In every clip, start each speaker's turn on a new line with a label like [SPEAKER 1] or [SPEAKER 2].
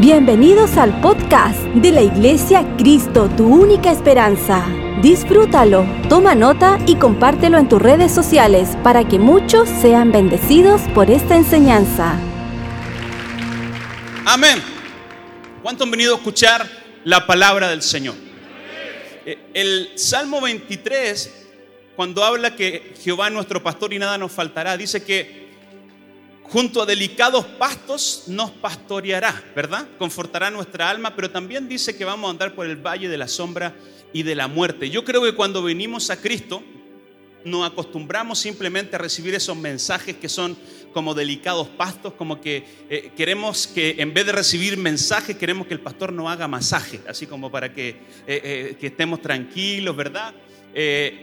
[SPEAKER 1] Bienvenidos al podcast de la Iglesia Cristo, tu única esperanza. Disfrútalo, toma nota y compártelo en tus redes sociales para que muchos sean bendecidos por esta enseñanza.
[SPEAKER 2] Amén. ¿Cuántos han venido a escuchar la palabra del Señor? Eh, El Salmo 23, cuando habla que Jehová es nuestro pastor y nada nos faltará, dice que junto a delicados pastos nos pastoreará, ¿verdad? Confortará nuestra alma, pero también dice que vamos a andar por el valle de la sombra y de la muerte. Yo creo que cuando venimos a Cristo, nos acostumbramos simplemente a recibir esos mensajes que son como delicados pastos, como que eh, queremos que en vez de recibir mensajes, queremos que el pastor nos haga masaje, así como para que, eh, eh, que estemos tranquilos, ¿verdad?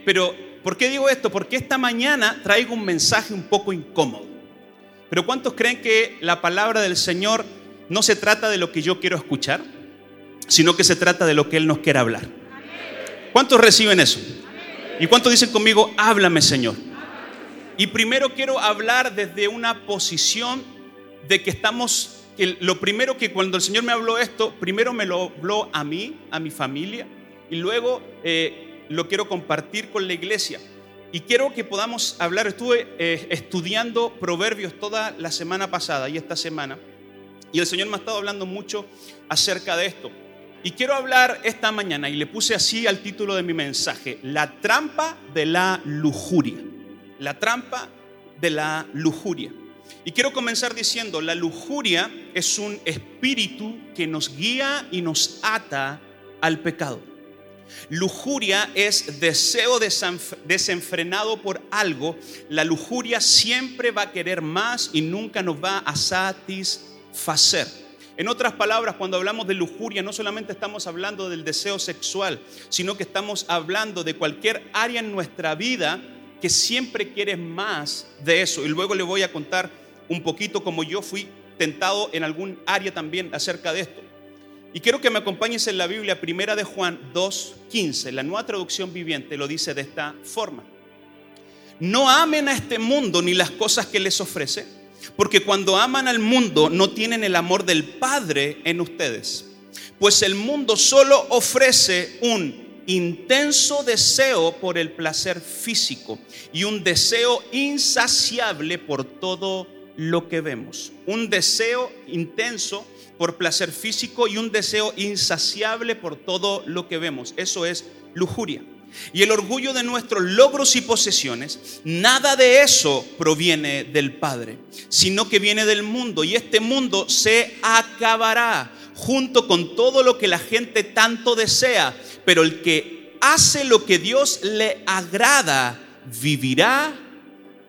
[SPEAKER 2] Pero, ¿por qué digo esto? Porque esta mañana traigo un mensaje un poco incómodo. Pero ¿cuántos creen que la palabra del Señor no se trata de lo que yo quiero escuchar, sino que se trata de lo que Él nos quiere hablar? ¿Cuántos reciben eso? ¿Y cuántos dicen conmigo, háblame Señor? Y primero quiero hablar desde una posición de que estamos, que lo primero que cuando el Señor me habló esto, primero me lo habló a mí, a mi familia, y luego eh, lo quiero compartir con la iglesia. Y quiero que podamos hablar, estuve eh, estudiando proverbios toda la semana pasada y esta semana, y el Señor me ha estado hablando mucho acerca de esto. Y quiero hablar esta mañana, y le puse así al título de mi mensaje, la trampa de la lujuria. La trampa de la lujuria. Y quiero comenzar diciendo, la lujuria es un espíritu que nos guía y nos ata al pecado. Lujuria es deseo desenfrenado por algo. La lujuria siempre va a querer más y nunca nos va a satisfacer. En otras palabras, cuando hablamos de lujuria, no solamente estamos hablando del deseo sexual, sino que estamos hablando de cualquier área en nuestra vida que siempre quiere más de eso. Y luego le voy a contar un poquito como yo fui tentado en algún área también acerca de esto. Y quiero que me acompañes en la Biblia, primera de Juan 2.15. La nueva traducción viviente lo dice de esta forma. No amen a este mundo ni las cosas que les ofrece, porque cuando aman al mundo no tienen el amor del Padre en ustedes. Pues el mundo solo ofrece un intenso deseo por el placer físico y un deseo insaciable por todo lo que vemos. Un deseo intenso por placer físico y un deseo insaciable por todo lo que vemos. Eso es lujuria. Y el orgullo de nuestros logros y posesiones, nada de eso proviene del Padre, sino que viene del mundo. Y este mundo se acabará junto con todo lo que la gente tanto desea. Pero el que hace lo que Dios le agrada, vivirá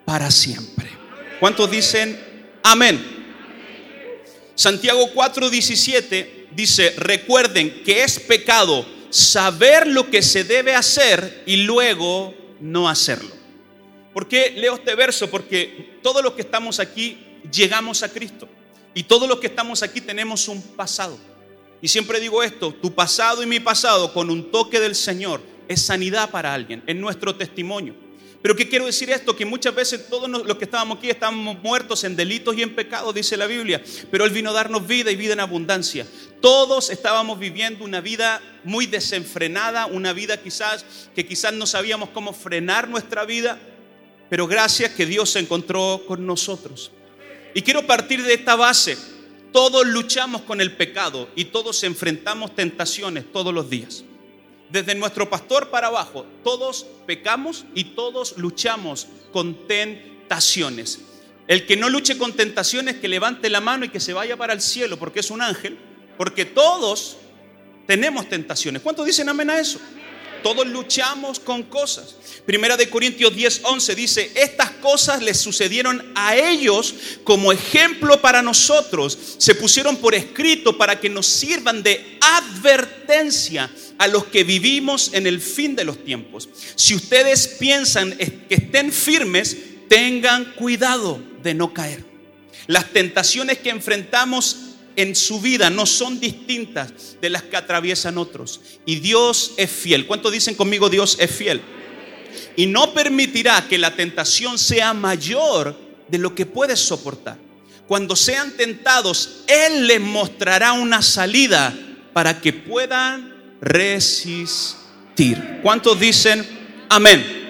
[SPEAKER 2] para siempre. ¿Cuántos dicen amén? Santiago 4:17 dice, recuerden que es pecado saber lo que se debe hacer y luego no hacerlo. ¿Por qué leo este verso? Porque todos los que estamos aquí llegamos a Cristo y todos los que estamos aquí tenemos un pasado. Y siempre digo esto, tu pasado y mi pasado con un toque del Señor es sanidad para alguien, es nuestro testimonio. Pero ¿qué quiero decir esto? Que muchas veces todos los que estábamos aquí estábamos muertos en delitos y en pecados, dice la Biblia. Pero Él vino a darnos vida y vida en abundancia. Todos estábamos viviendo una vida muy desenfrenada, una vida quizás que quizás no sabíamos cómo frenar nuestra vida. Pero gracias que Dios se encontró con nosotros. Y quiero partir de esta base. Todos luchamos con el pecado y todos enfrentamos tentaciones todos los días. Desde nuestro pastor para abajo, todos pecamos y todos luchamos con tentaciones. El que no luche con tentaciones, que levante la mano y que se vaya para el cielo, porque es un ángel, porque todos tenemos tentaciones. ¿Cuántos dicen amén a eso? Todos luchamos con cosas. Primera de Corintios 10, 11 dice, estas cosas les sucedieron a ellos como ejemplo para nosotros. Se pusieron por escrito para que nos sirvan de advertencia a los que vivimos en el fin de los tiempos. Si ustedes piensan que estén firmes, tengan cuidado de no caer. Las tentaciones que enfrentamos en su vida no son distintas de las que atraviesan otros. Y Dios es fiel. ¿Cuántos dicen conmigo Dios es fiel? Y no permitirá que la tentación sea mayor de lo que puedes soportar. Cuando sean tentados, Él les mostrará una salida para que puedan resistir. ¿Cuántos dicen amén?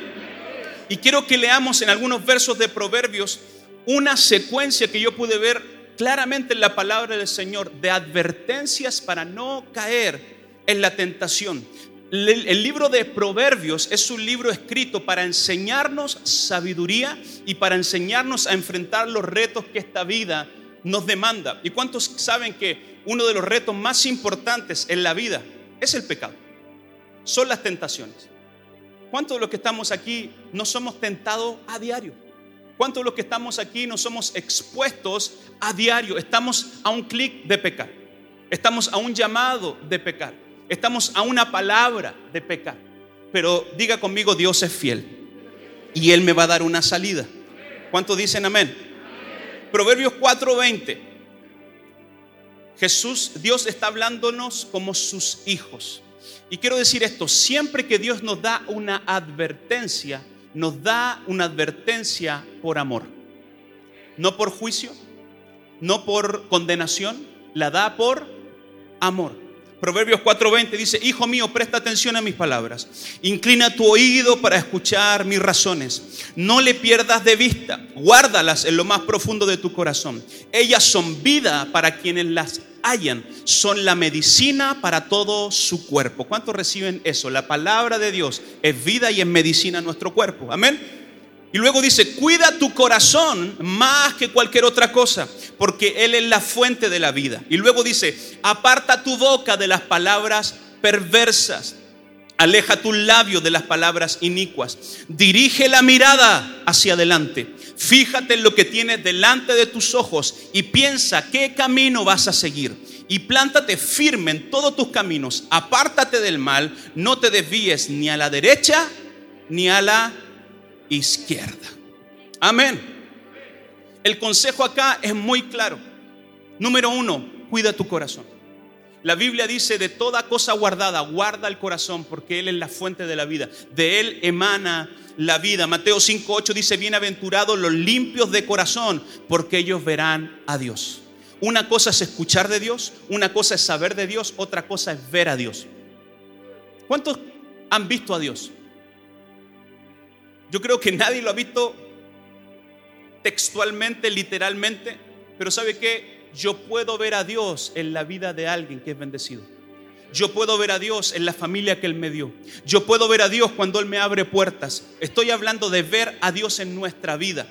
[SPEAKER 2] Y quiero que leamos en algunos versos de Proverbios una secuencia que yo pude ver claramente en la palabra del Señor de advertencias para no caer en la tentación. El libro de Proverbios es un libro escrito para enseñarnos sabiduría y para enseñarnos a enfrentar los retos que esta vida nos demanda. ¿Y cuántos saben que uno de los retos más importantes en la vida es el pecado? Son las tentaciones. ¿Cuántos de los que estamos aquí no somos tentados a diario? ¿Cuántos de los que estamos aquí no somos expuestos a diario? Estamos a un clic de pecar. Estamos a un llamado de pecar. Estamos a una palabra de pecar. Pero diga conmigo, Dios es fiel. Y Él me va a dar una salida. ¿Cuántos dicen amén? Proverbios 4:20. Jesús, Dios está hablándonos como sus hijos. Y quiero decir esto, siempre que Dios nos da una advertencia, nos da una advertencia por amor. No por juicio, no por condenación, la da por amor. Proverbios 4:20 dice, Hijo mío, presta atención a mis palabras. Inclina tu oído para escuchar mis razones. No le pierdas de vista. Guárdalas en lo más profundo de tu corazón. Ellas son vida para quienes las hallan. Son la medicina para todo su cuerpo. ¿Cuántos reciben eso? La palabra de Dios es vida y es medicina a nuestro cuerpo. Amén. Y luego dice, cuida tu corazón más que cualquier otra cosa, porque Él es la fuente de la vida. Y luego dice, aparta tu boca de las palabras perversas, aleja tu labio de las palabras inicuas, dirige la mirada hacia adelante, fíjate en lo que tienes delante de tus ojos y piensa qué camino vas a seguir. Y plántate firme en todos tus caminos, apártate del mal, no te desvíes ni a la derecha ni a la izquierda. Amén. El consejo acá es muy claro. Número uno, cuida tu corazón. La Biblia dice, de toda cosa guardada, guarda el corazón, porque Él es la fuente de la vida. De Él emana la vida. Mateo 5.8 dice, bienaventurados los limpios de corazón, porque ellos verán a Dios. Una cosa es escuchar de Dios, una cosa es saber de Dios, otra cosa es ver a Dios. ¿Cuántos han visto a Dios? Yo creo que nadie lo ha visto textualmente, literalmente, pero ¿sabe qué? Yo puedo ver a Dios en la vida de alguien que es bendecido. Yo puedo ver a Dios en la familia que Él me dio. Yo puedo ver a Dios cuando Él me abre puertas. Estoy hablando de ver a Dios en nuestra vida.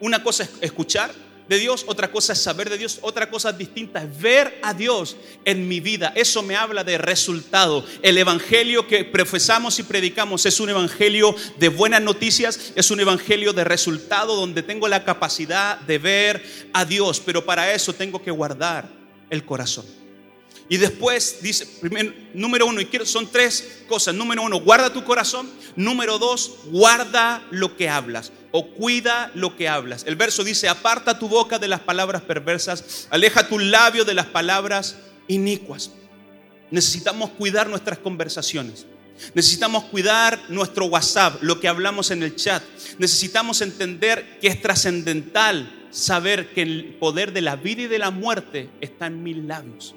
[SPEAKER 2] Una cosa es escuchar de Dios, otra cosa es saber de Dios, otra cosa distinta es ver a Dios en mi vida. Eso me habla de resultado. El evangelio que profesamos y predicamos es un evangelio de buenas noticias, es un evangelio de resultado donde tengo la capacidad de ver a Dios, pero para eso tengo que guardar el corazón. Y después dice, número uno, y quiero, son tres cosas. Número uno, guarda tu corazón. Número dos, guarda lo que hablas o cuida lo que hablas. El verso dice, aparta tu boca de las palabras perversas, aleja tu labio de las palabras inicuas. Necesitamos cuidar nuestras conversaciones. Necesitamos cuidar nuestro WhatsApp, lo que hablamos en el chat. Necesitamos entender que es trascendental saber que el poder de la vida y de la muerte está en mis labios.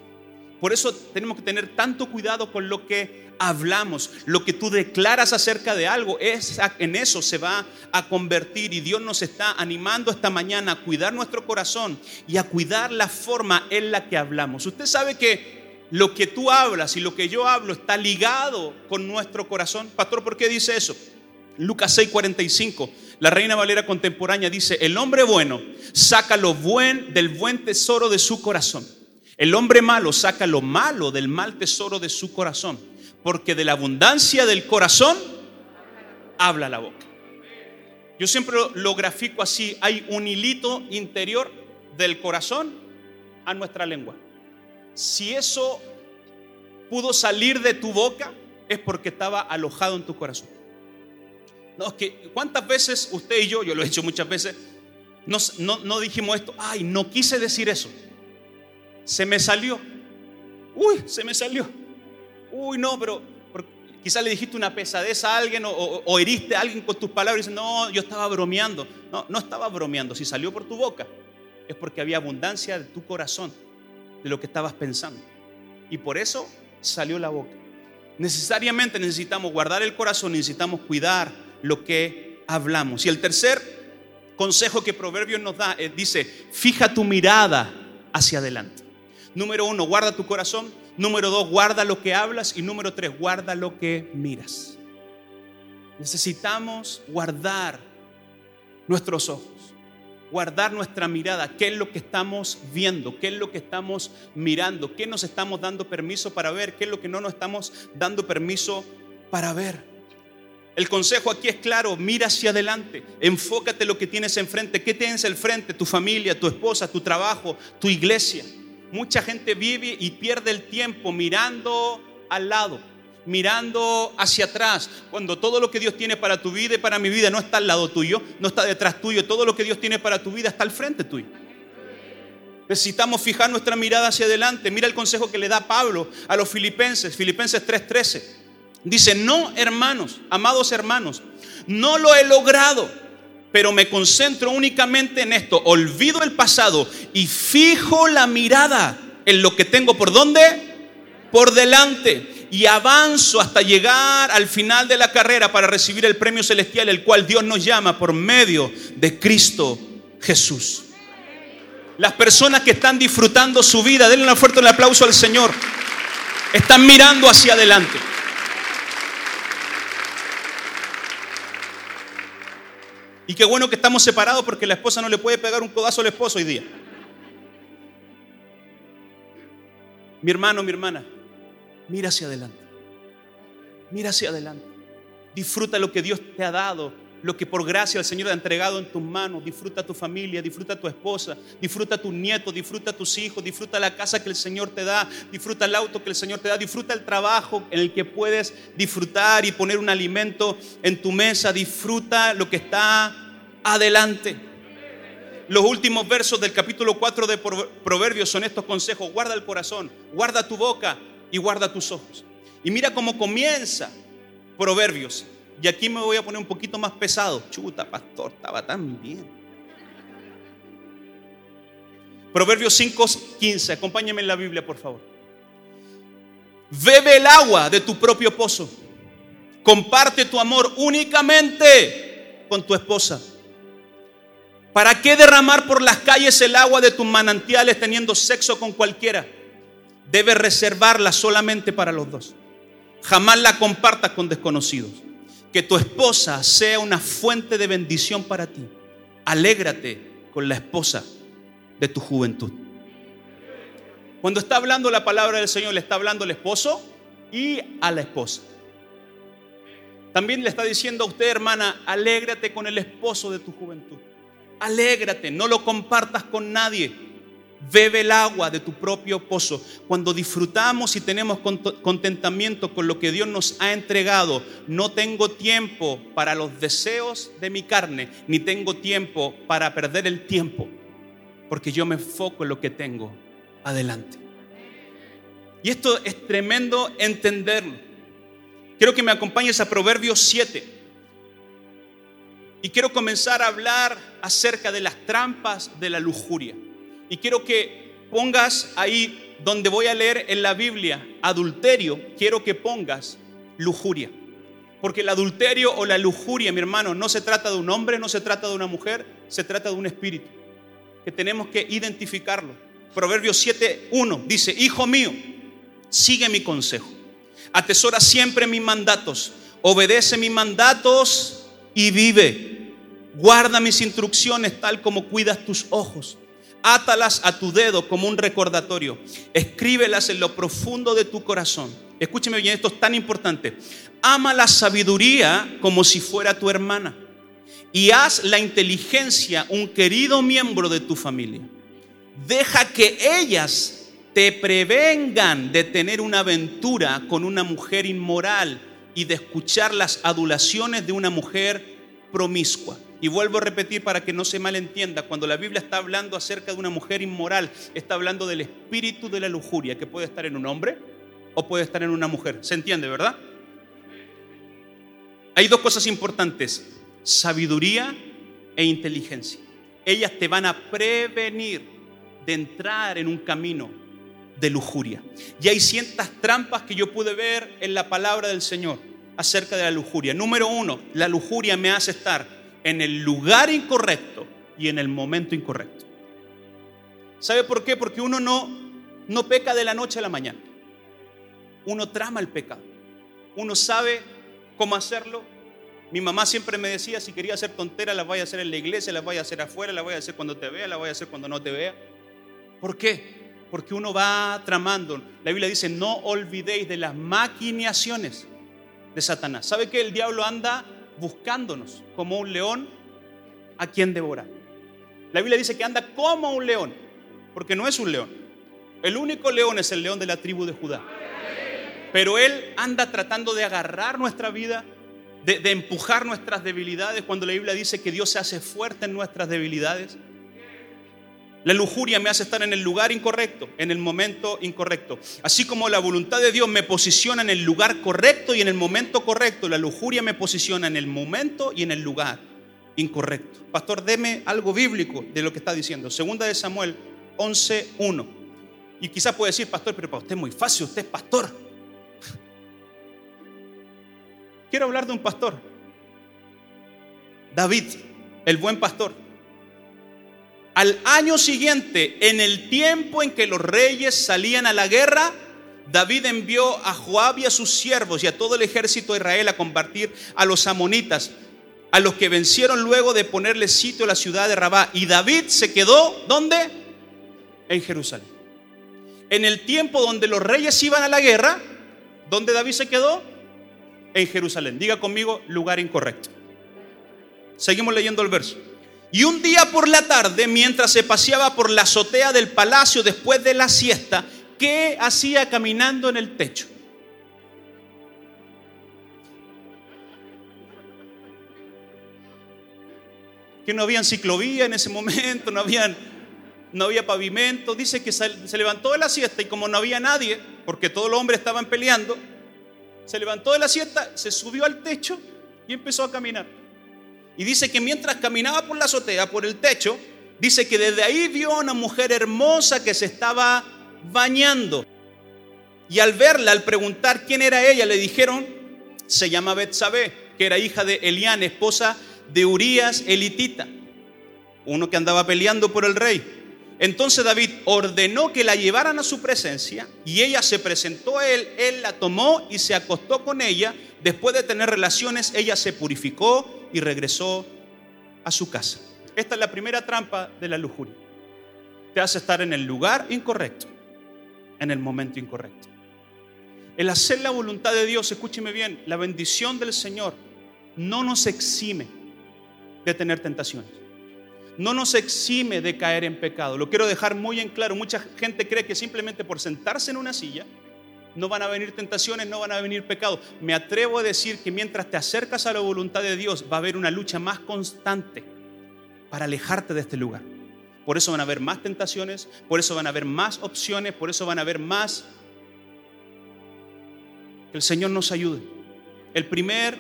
[SPEAKER 2] Por eso tenemos que tener tanto cuidado con lo que hablamos. Lo que tú declaras acerca de algo, es, en eso se va a convertir. Y Dios nos está animando esta mañana a cuidar nuestro corazón y a cuidar la forma en la que hablamos. Usted sabe que lo que tú hablas y lo que yo hablo está ligado con nuestro corazón. Pastor, ¿por qué dice eso? Lucas 6:45, la Reina Valera contemporánea dice, el hombre bueno saca lo buen del buen tesoro de su corazón el hombre malo saca lo malo del mal tesoro de su corazón, porque de la abundancia del corazón habla la boca. Yo siempre lo grafico así, hay un hilito interior del corazón a nuestra lengua. Si eso pudo salir de tu boca, es porque estaba alojado en tu corazón. No, que cuántas veces usted y yo, yo lo he hecho muchas veces, no dijimos esto, ay, no quise decir eso se me salió. Uy, se me salió. Uy, no, pero quizás le dijiste una pesadez a alguien o, heriste a alguien con tus palabras y dices, no, yo estaba bromeando. No, no estaba bromeando, si salió por tu boca es porque había abundancia de tu corazón, de lo que estabas pensando. Y por eso salió la boca. Necesariamente necesitamos guardar el corazón, necesitamos cuidar lo que hablamos. Y el tercer consejo que Proverbios nos da es, dice, fija tu mirada hacia adelante. Número uno, guarda tu corazón. Número dos, guarda lo que hablas. Y número tres, guarda lo que miras. Necesitamos guardar nuestros ojos, guardar nuestra mirada, qué es lo que estamos viendo, qué es lo que estamos mirando, qué nos estamos dando permiso para ver, qué es lo que no nos estamos dando permiso para ver. El consejo aquí es claro, mira hacia adelante, enfócate en lo que tienes enfrente, qué tienes al frente, tu familia, tu esposa, tu trabajo, tu iglesia. Mucha gente vive y pierde el tiempo mirando al lado mirando hacia atrás, cuando todo lo que Dios tiene para tu vida y para mi vida no está al lado tuyo, no está detrás tuyo, todo lo que Dios tiene para tu vida está al frente tuyo. Necesitamos fijar nuestra mirada hacia adelante. Mira el consejo que le da Pablo a los filipenses, Filipenses 3:13. Dice, no hermanos, amados hermanos, no lo he logrado, pero me concentro únicamente en esto. Olvido el pasado y fijo la mirada en lo que tengo por dónde? Por delante y avanzo hasta llegar al final de la carrera para recibir el premio celestial, el cual Dios nos llama por medio de Cristo Jesús. Las personas que están disfrutando su vida, denle un fuerte aplauso al Señor, están mirando hacia adelante. Y qué bueno que estamos separados porque la esposa no le puede pegar un codazo al esposo hoy día. Mi hermano, mi hermana, Mira hacia adelante. Mira hacia adelante. Disfruta lo que Dios te ha dado, lo que por gracia el Señor ha entregado en tus manos. Disfruta tu familia, disfruta tu esposa, disfruta tu nieto, disfruta tus hijos, disfruta la casa que el Señor te da, disfruta el auto que el Señor te da, disfruta el trabajo en el que puedes disfrutar y poner un alimento en tu mesa. Disfruta lo que está adelante. Los últimos versos del capítulo 4 de Proverbios son estos consejos. Guarda el corazón, guarda tu boca, y guarda tus ojos. Y mira cómo comienza Proverbios. Y aquí me voy a poner un poquito más pesado. Chuta, pastor, estaba tan bien. Proverbios 5:15. Acompáñame en la Biblia, por favor. Bebe el agua de tu propio pozo. Comparte tu amor únicamente con tu esposa. ¿Para qué derramar por las calles el agua de tus manantiales teniendo sexo con cualquiera? debes reservarla solamente para los dos. Jamás la compartas con desconocidos. Que tu esposa sea una fuente de bendición para ti. Alégrate con la esposa de tu juventud. Cuando está hablando la palabra del Señor, le está hablando al esposo y a la esposa. También le está diciendo a usted, hermana, alégrate con el esposo de tu juventud. Alégrate, no lo compartas con nadie. Bebe el agua de tu propio pozo. Cuando disfrutamos y tenemos contentamiento con lo que Dios nos ha entregado, no tengo tiempo para los deseos de mi carne, ni tengo tiempo para perder el tiempo, porque yo me enfoco en lo que tengo adelante. Y esto es tremendo entenderlo. Quiero que me acompañes a Proverbios 7. Y quiero comenzar a hablar acerca de las trampas de la lujuria. Y quiero que pongas ahí donde voy a leer en la Biblia adulterio, quiero que pongas lujuria. Porque el adulterio o la lujuria, mi hermano, no se trata de un hombre, no se trata de una mujer, se trata de un espíritu. Que tenemos que identificarlo. Proverbios 7.1 dice, Hijo mío, sigue mi consejo. Atesora siempre mis mandatos. Obedece mis mandatos y vive. Guarda mis instrucciones tal como cuidas tus ojos. Átalas a tu dedo como un recordatorio. Escríbelas en lo profundo de tu corazón. Escúcheme bien, esto es tan importante. Ama la sabiduría como si fuera tu hermana. Y haz la inteligencia un querido miembro de tu familia. Deja que ellas te prevengan de tener una aventura con una mujer inmoral y de escuchar las adulaciones de una mujer promiscua. Y vuelvo a repetir para que no se malentienda, cuando la Biblia está hablando acerca de una mujer inmoral, está hablando del espíritu de la lujuria, que puede estar en un hombre o puede estar en una mujer. ¿Se entiende, verdad? Hay dos cosas importantes, sabiduría e inteligencia. ellas te van a prevenir de entrar en un camino de lujuria. Y hay ciertas trampas que yo pude ver en la palabra del Señor acerca de la lujuria. Número uno, la lujuria me hace estar en el lugar incorrecto y en el momento incorrecto. ¿Sabe por qué? Porque uno no, no peca de la noche a la mañana. Uno trama el pecado. Uno sabe cómo hacerlo. Mi mamá siempre me decía, si quería hacer tonteras, las voy a hacer en la iglesia, las voy a hacer afuera, las voy a hacer cuando te vea, las voy a hacer cuando no te vea. ¿Por qué? Porque uno va tramando. La Biblia dice, no olvidéis de las maquinaciones de Satanás. ¿Sabe que el diablo anda buscándonos como un león a quien devorar? La Biblia dice que anda como un león, porque no es un león. El único león es el león de la tribu de Judá. Pero él anda tratando de agarrar nuestra vida, de, de empujar nuestras debilidades, cuando la Biblia dice que Dios se hace fuerte en nuestras debilidades. La lujuria me hace estar en el lugar incorrecto, en el momento incorrecto. Así como la voluntad de Dios me posiciona en el lugar correcto y en el momento correcto, la lujuria me posiciona en el momento y en el lugar incorrecto. Pastor, deme algo bíblico de lo que está diciendo. Segunda de Samuel 11.1. Y quizás puede decir, pastor, pero para usted es muy fácil, usted es pastor. Quiero hablar de un pastor. David, el buen pastor. Al año siguiente, en el tiempo en que los reyes salían a la guerra, David envió a Joab y a sus siervos y a todo el ejército de Israel a combatir a los amonitas, a los que vencieron luego de ponerle sitio a la ciudad de Rabá. Y David se quedó, ¿dónde? En Jerusalén. En el tiempo donde los reyes iban a la guerra, ¿dónde David se quedó? En Jerusalén. Diga conmigo, lugar incorrecto. Seguimos leyendo el verso. Y un día por la tarde, mientras se paseaba por la azotea del palacio después de la siesta, ¿qué hacía caminando en el techo? Que no había ciclovía en ese momento, no, no había pavimento. Dice que se levantó de la siesta y como no había nadie, porque todos los hombres estaban peleando, se levantó de la siesta, se subió al techo y empezó a caminar. Y dice que mientras caminaba por la azotea, por el techo, dice que desde ahí vio una mujer hermosa que se estaba bañando. Y al verla, al preguntar quién era ella, le dijeron, se llama Betsabé, que era hija de Elián, esposa de Urías elitita, uno que andaba peleando por el rey. Entonces David ordenó que la llevaran a su presencia y ella se presentó a él, él la tomó y se acostó con ella. Después de tener relaciones, ella se purificó y regresó a su casa. Esta es la primera trampa de la lujuria. Te hace estar en el lugar incorrecto, en el momento incorrecto. El hacer la voluntad de Dios, escúcheme bien, la bendición del Señor no nos exime de tener tentaciones. No nos exime de caer en pecado. Lo quiero dejar muy en claro. Mucha gente cree que simplemente por sentarse en una silla no van a venir tentaciones, no van a venir pecados. Me atrevo a decir que mientras te acercas a la voluntad de Dios va a haber una lucha más constante para alejarte de este lugar. Por eso van a haber más tentaciones, por eso van a haber más opciones, por eso van a haber más... Que el Señor nos ayude. El primer,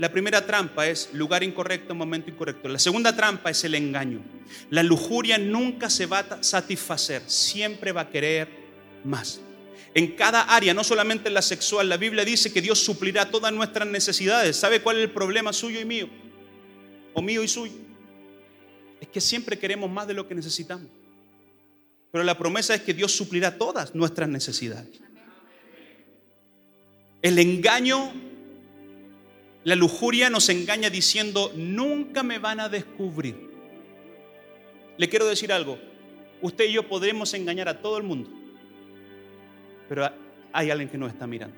[SPEAKER 2] la primera trampa es lugar incorrecto, momento incorrecto. La segunda trampa es el engaño. La lujuria nunca se va a satisfacer, siempre va a querer más en cada área, no solamente en la sexual. La Biblia dice que Dios suplirá todas nuestras necesidades. ¿Sabe cuál es el problema suyo y mío? O mío y suyo. Es que siempre queremos más de lo que necesitamos. Pero la promesa es que Dios suplirá todas nuestras necesidades. El engaño, la lujuria nos engaña diciendo, nunca me van a descubrir. Le quiero decir algo, usted y yo podremos engañar a todo el mundo pero hay alguien que nos está mirando.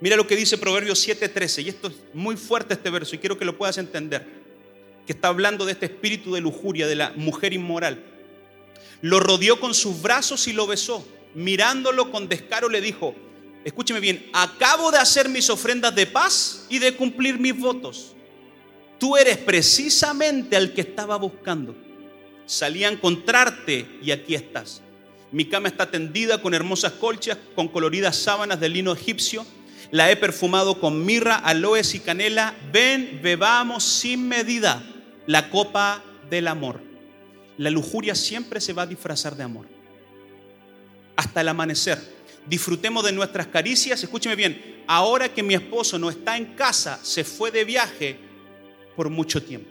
[SPEAKER 2] Mira lo que dice Proverbios 7:13, y esto es muy fuerte este verso, y quiero que lo puedas entender, que está hablando de este espíritu de lujuria, de la mujer inmoral. Lo rodeó con sus brazos y lo besó. Mirándolo con descaro le dijo, escúcheme bien, acabo de hacer mis ofrendas de paz y de cumplir mis votos. Tú eres precisamente al que estaba buscando. Salí a encontrarte y aquí estás. Mi cama está tendida con hermosas colchas, con coloridas sábanas de lino egipcio. La he perfumado con mirra, aloes y canela. Ven, bebamos sin medida la copa del amor. La lujuria siempre se va a disfrazar de amor. Hasta el amanecer. Disfrutemos de nuestras caricias. Escúcheme bien. Ahora que mi esposo no está en casa, se fue de viaje por mucho tiempo.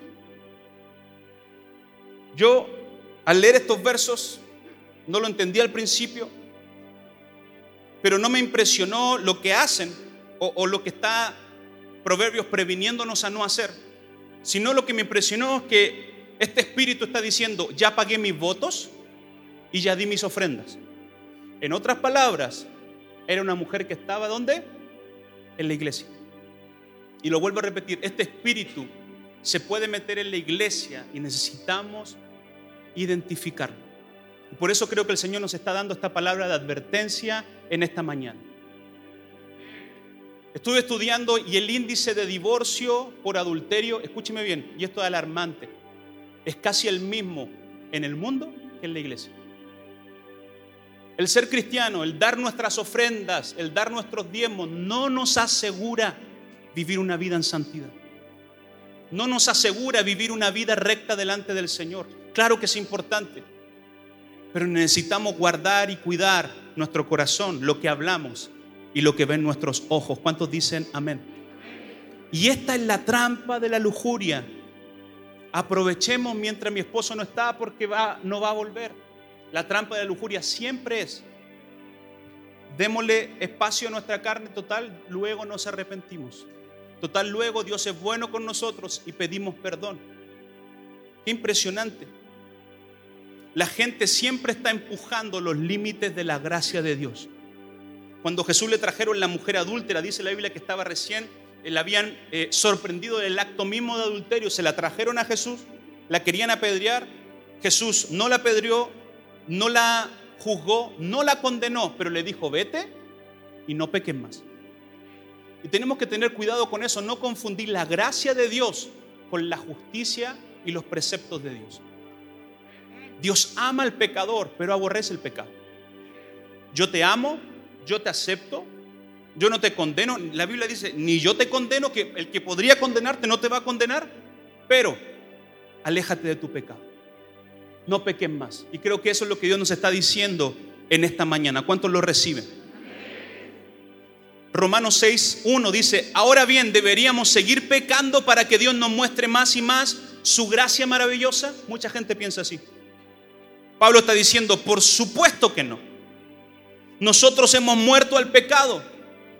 [SPEAKER 2] Yo, al leer estos versos, no lo entendí al principio, pero no me impresionó lo que hacen o, lo que está Proverbios previniéndonos a no hacer, sino lo que me impresionó es que este espíritu está diciendo, ya pagué mis votos y ya di mis ofrendas. En otras palabras, era una mujer que estaba ¿dónde? En la iglesia. Y lo vuelvo a repetir, este espíritu se puede meter en la iglesia y necesitamos identificarlo. Por eso creo que el Señor nos está dando esta palabra de advertencia en esta mañana. Estuve estudiando y el índice de divorcio por adulterio, escúcheme bien, y esto es alarmante, es casi el mismo en el mundo que en la iglesia. El ser cristiano, el dar nuestras ofrendas, el dar nuestros diezmos, no nos asegura vivir una vida en santidad. No nos asegura vivir una vida recta delante del Señor. Claro que es importante, pero necesitamos guardar y cuidar nuestro corazón, lo que hablamos, y lo que ven nuestros ojos. ¿Cuántos dicen amén? Y esta es la trampa de la lujuria. Aprovechemos mientras mi esposo no está porque no va a volver. La trampa de la lujuria siempre es, démosle espacio a nuestra carne total, luego nos arrepentimos. Total, luego Dios es bueno con nosotros y pedimos perdón. Qué impresionante. La gente siempre está empujando los límites de la gracia de Dios. Cuando Jesús le trajeron la mujer adúltera, dice la Biblia que estaba recién, eh, la habían eh, sorprendido del acto mismo de adulterio, se la trajeron a Jesús, la querían apedrear, Jesús no la apedreó, no la juzgó, no la condenó, pero le dijo, vete y no pequen más. Y tenemos que tener cuidado con eso, no confundir la gracia de Dios con la justicia y los preceptos de Dios. Dios ama al pecador, pero aborrece el pecado. Yo te amo, yo te acepto, yo no te condeno. La Biblia dice, ni yo te condeno, que el que podría condenarte no te va a condenar, pero aléjate de tu pecado. No pequen más. Y creo que eso es lo que Dios nos está diciendo en esta mañana. ¿Cuántos lo reciben? Romanos 6, 1 dice, ahora bien, ¿deberíamos seguir pecando para que Dios nos muestre más y más su gracia maravillosa? Mucha gente piensa así. Pablo está diciendo, por supuesto que no. Nosotros hemos muerto al pecado.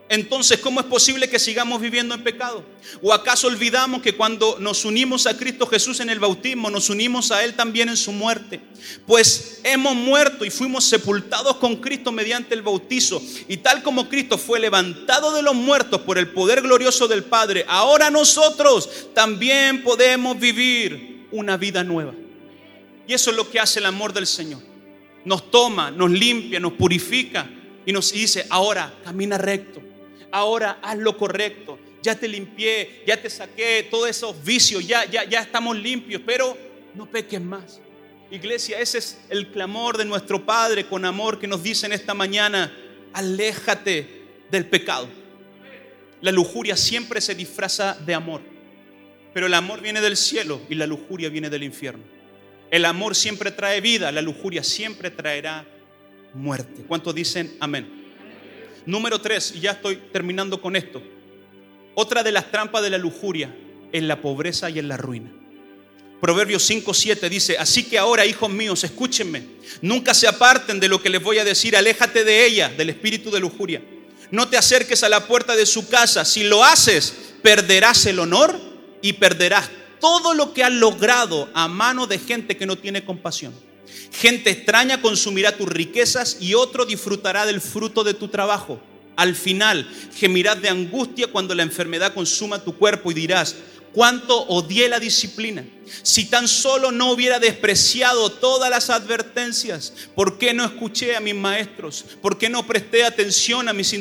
[SPEAKER 2] Entonces, ¿cómo es posible que sigamos viviendo en pecado? ¿O acaso olvidamos que cuando nos unimos a Cristo Jesús en el bautismo, nos unimos a Él también en su muerte? Pues hemos muerto y fuimos sepultados con Cristo mediante el bautizo. Y tal como Cristo fue levantado de los muertos por el poder glorioso del Padre, ahora nosotros también podemos vivir una vida nueva. Y eso es lo que hace el amor del Señor nos toma, nos limpia, nos purifica y nos dice, ahora camina recto, ahora haz lo correcto, ya te limpié, ya te saqué todos esos vicios, ya, ya, ya estamos limpios, pero no peques más. Iglesia, ese es el clamor de nuestro Padre con amor que nos dice en esta mañana, aléjate del pecado. La lujuria siempre se disfraza de amor, pero el amor viene del cielo y la lujuria viene del infierno. El amor siempre trae vida, la lujuria siempre traerá muerte. ¿Cuántos dicen amén? Número tres, y ya estoy terminando con esto. Otra de las trampas de la lujuria es la pobreza y en la ruina. Proverbios 5, 7 dice, así que ahora, hijos míos, escúchenme, nunca se aparten de lo que les voy a decir, aléjate de ella, del espíritu de lujuria. No te acerques a la puerta de su casa, si lo haces, perderás el honor y perderás todo lo que has logrado a mano de gente que no tiene compasión. Gente extraña consumirá tus riquezas y otro disfrutará del fruto de tu trabajo. Al final gemirás de angustia cuando la enfermedad consuma tu cuerpo y dirás, cuánto odié la disciplina. Si tan solo no hubiera despreciado todas las advertencias, ¿por qué no escuché a mis maestros? ¿Por qué no presté atención a mis,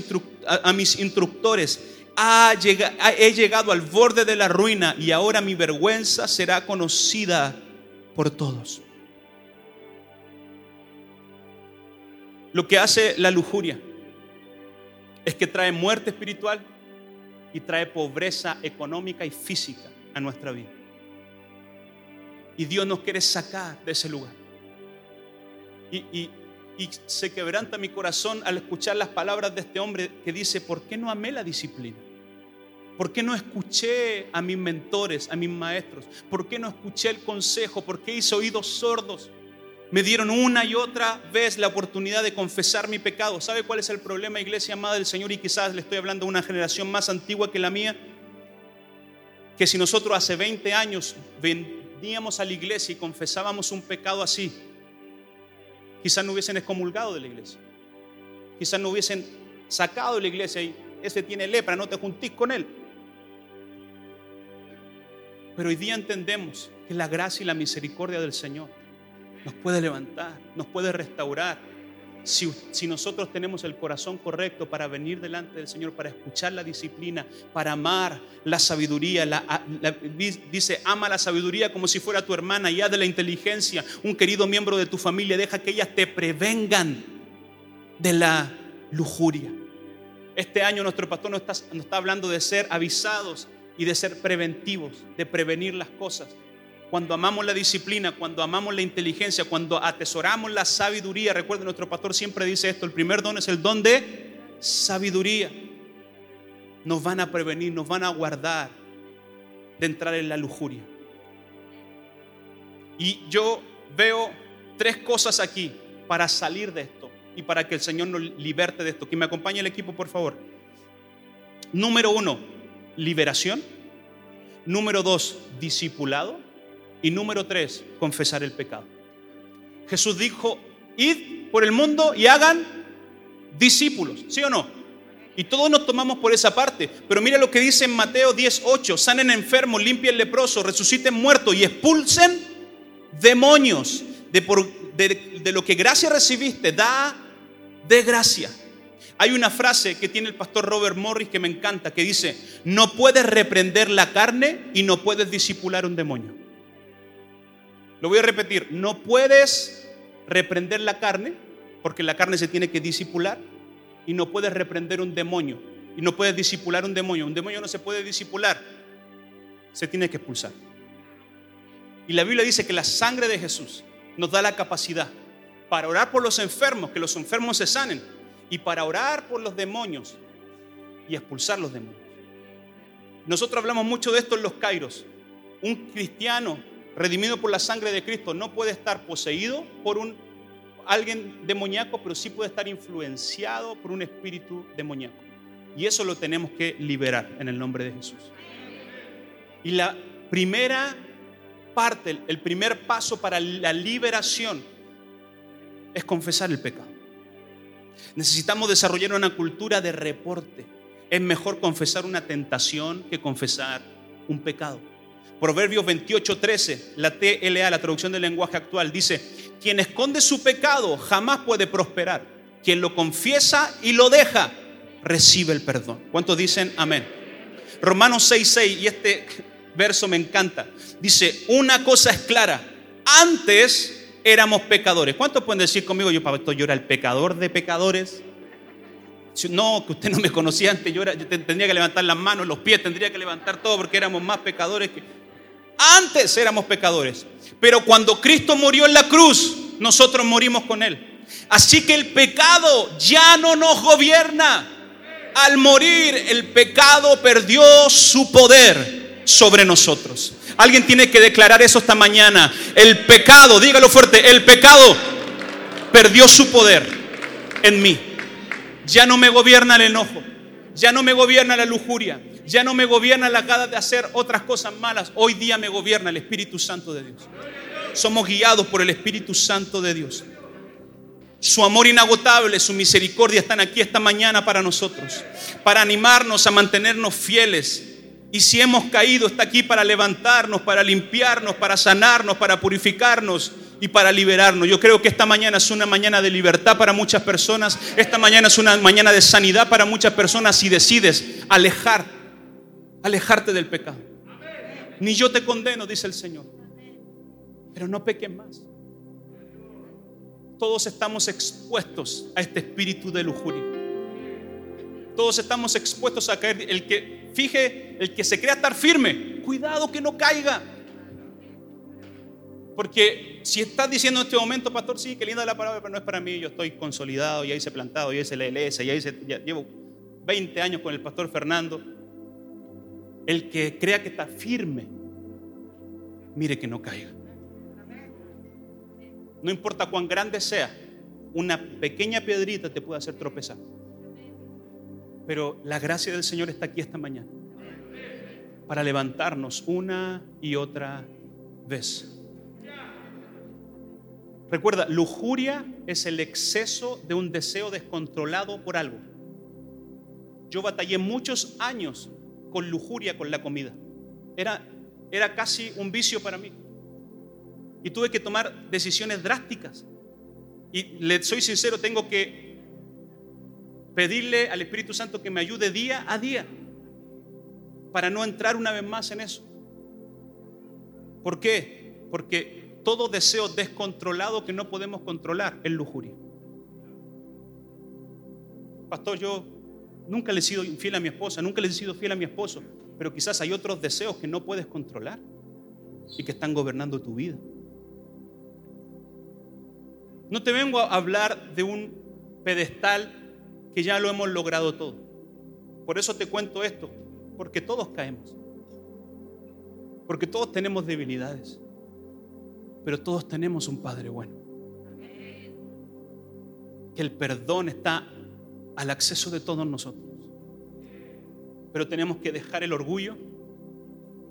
[SPEAKER 2] a mis instructores? he llegado al borde de la ruina y ahora mi vergüenza será conocida por todos. Lo que hace la lujuria es que trae muerte espiritual y trae pobreza económica y física a nuestra vida. Y Dios nos quiere sacar de ese lugar. Y, y, y se quebranta mi corazón al escuchar las palabras de este hombre que dice, ¿por qué no amé la disciplina? ¿Por qué no escuché a mis mentores, a mis maestros? ¿Por qué no escuché el consejo? ¿Por qué hice oídos sordos? Me dieron una y otra vez la oportunidad de confesar mi pecado. ¿Sabe cuál es el problema, iglesia amada del Señor? Y quizás le estoy hablando a una generación más antigua que la mía. Que si nosotros hace 20 años veníamos a la iglesia y confesábamos un pecado así, quizás no hubiesen excomulgado de la iglesia. Quizás no hubiesen sacado de la iglesia y ese tiene lepra, no te juntís con él. Pero hoy día entendemos que la gracia y la misericordia del Señor nos puede levantar, nos puede restaurar. Si, si, nosotros tenemos el corazón correcto para venir delante del Señor, para escuchar la disciplina, para amar la sabiduría, la, dice, ama la sabiduría como si fuera tu hermana y haz de la inteligencia un querido miembro de tu familia, deja que ellas te prevengan de la lujuria. Este año nuestro pastor está, nos está hablando de ser avisados y de ser preventivos, de prevenir las cosas. Cuando amamos la disciplina, cuando amamos la inteligencia, cuando atesoramos la sabiduría, recuerden, nuestro pastor siempre dice esto, el primer don es el don de sabiduría. Nos van a prevenir, nos van a guardar de entrar en la lujuria. Y yo veo tres cosas aquí para salir de esto y para que el Señor nos liberte de esto. Que me acompañe el equipo, por favor. Número uno, liberación. Número dos, discipulado. Y número tres, confesar el pecado. Jesús dijo, id por el mundo y hagan discípulos, ¿sí o no? Y todos nos tomamos por esa parte. Pero mira lo que dice en Mateo 10:8: sanen enfermos, limpien leprosos, resuciten muertos y expulsen demonios. De, de, de, lo que gracia recibiste, da de gracia. Hay una frase que tiene el pastor Robert Morris que me encanta, que dice, no puedes reprender la carne y no puedes disipular un demonio. Lo voy a repetir, no puedes reprender la carne, porque la carne se tiene que disipular, y no puedes reprender un demonio, y no puedes disipular un demonio. Un demonio no se puede disipular, se tiene que expulsar. Y la Biblia dice que la sangre de Jesús nos da la capacidad para orar por los enfermos, que los enfermos se sanen, y para orar por los demonios y expulsar los demonios. Nosotros hablamos mucho de esto en los Kairos. Un cristiano redimido por la sangre de Cristo no puede estar poseído por un alguien demoníaco, pero sí puede estar influenciado por un espíritu demoníaco. Y eso lo tenemos que liberar en el nombre de Jesús. Y la primera parte, el primer paso para la liberación es confesar el pecado. Necesitamos desarrollar una cultura de reporte. Es mejor confesar una tentación que confesar un pecado. Proverbios 28, 13, la TLA, la traducción del lenguaje actual, dice, quien esconde su pecado jamás puede prosperar. Quien lo confiesa y lo deja, recibe el perdón. ¿Cuántos dicen amén? Romanos 6, 6, y este verso me encanta. Dice, una cosa es clara, antes éramos pecadores. ¿Cuántos pueden decir conmigo, yo, yo era el pecador de pecadores? No, que usted no me conocía antes, yo, era, yo tendría que levantar las manos, los pies, tendría que levantar todo porque éramos más pecadores que... Antes éramos pecadores, pero cuando Cristo murió en la cruz, nosotros morimos con Él. Así que el pecado ya no nos gobierna. Al morir, el pecado perdió su poder sobre nosotros. Alguien tiene que declarar eso esta mañana. El pecado, dígalo fuerte, el pecado perdió su poder en mí. Ya no me gobierna el enojo, ya no me gobierna la lujuria, ya no me gobierna la gana de hacer otras cosas malas. Hoy día me gobierna el Espíritu Santo de Dios. Somos guiados por el Espíritu Santo de Dios. Su amor inagotable, su misericordia están aquí esta mañana para nosotros, para animarnos a mantenernos fieles y si hemos caído, está aquí para levantarnos, para limpiarnos, para sanarnos, para purificarnos y para liberarnos. Yo creo que esta mañana es una mañana de libertad para muchas personas. Esta mañana es una mañana de sanidad para muchas personas si decides alejar, alejarte del pecado. Ni yo te condeno, dice el Señor. Pero no peques más. Todos estamos expuestos a este espíritu de lujuria. Todos estamos expuestos a caer. El que Fije, el que se crea estar firme, cuidado que no caiga. Porque si estás diciendo en este momento, pastor, sí, qué linda la palabra, pero no es para mí, yo estoy consolidado, ya hice plantado, ya hice la iglesia, ya hice, ya llevo 20 años con el pastor Fernando. El que crea que está firme, mire que no caiga. No importa cuán grande sea, una pequeña piedrita te puede hacer tropezar. Pero la gracia del Señor está aquí esta mañana para levantarnos una y otra vez. Recuerda, lujuria es el exceso de un deseo descontrolado por algo. Yo batallé muchos años con lujuria con la comida. Era, era casi un vicio para mí. Y tuve que tomar decisiones drásticas. Y le soy sincero, tengo que pedirle al Espíritu Santo que me ayude día a día para no entrar una vez más en eso. ¿Por qué? Porque todo deseo descontrolado que no podemos controlar es lujuria. Pastor, yo nunca le he sido infiel a mi esposa, nunca le he sido fiel a mi esposo, pero quizás hay otros deseos que no puedes controlar y que están gobernando tu vida. No te vengo a hablar de un pedestal que ya lo hemos logrado todo. Por eso te cuento esto, porque todos caemos. Porque todos tenemos debilidades pero todos tenemos un Padre bueno. Que el perdón está al acceso de todos nosotros. Pero tenemos que dejar el orgullo,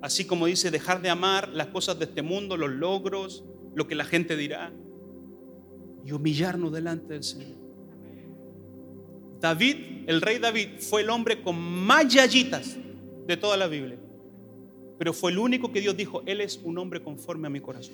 [SPEAKER 2] así como dice, dejar de amar las cosas de este mundo, los logros, lo que la gente dirá, y humillarnos delante del Señor. David, el rey David, fue el hombre con más yayitas de toda la Biblia. Pero fue el único que Dios dijo, Él es un hombre conforme a mi corazón.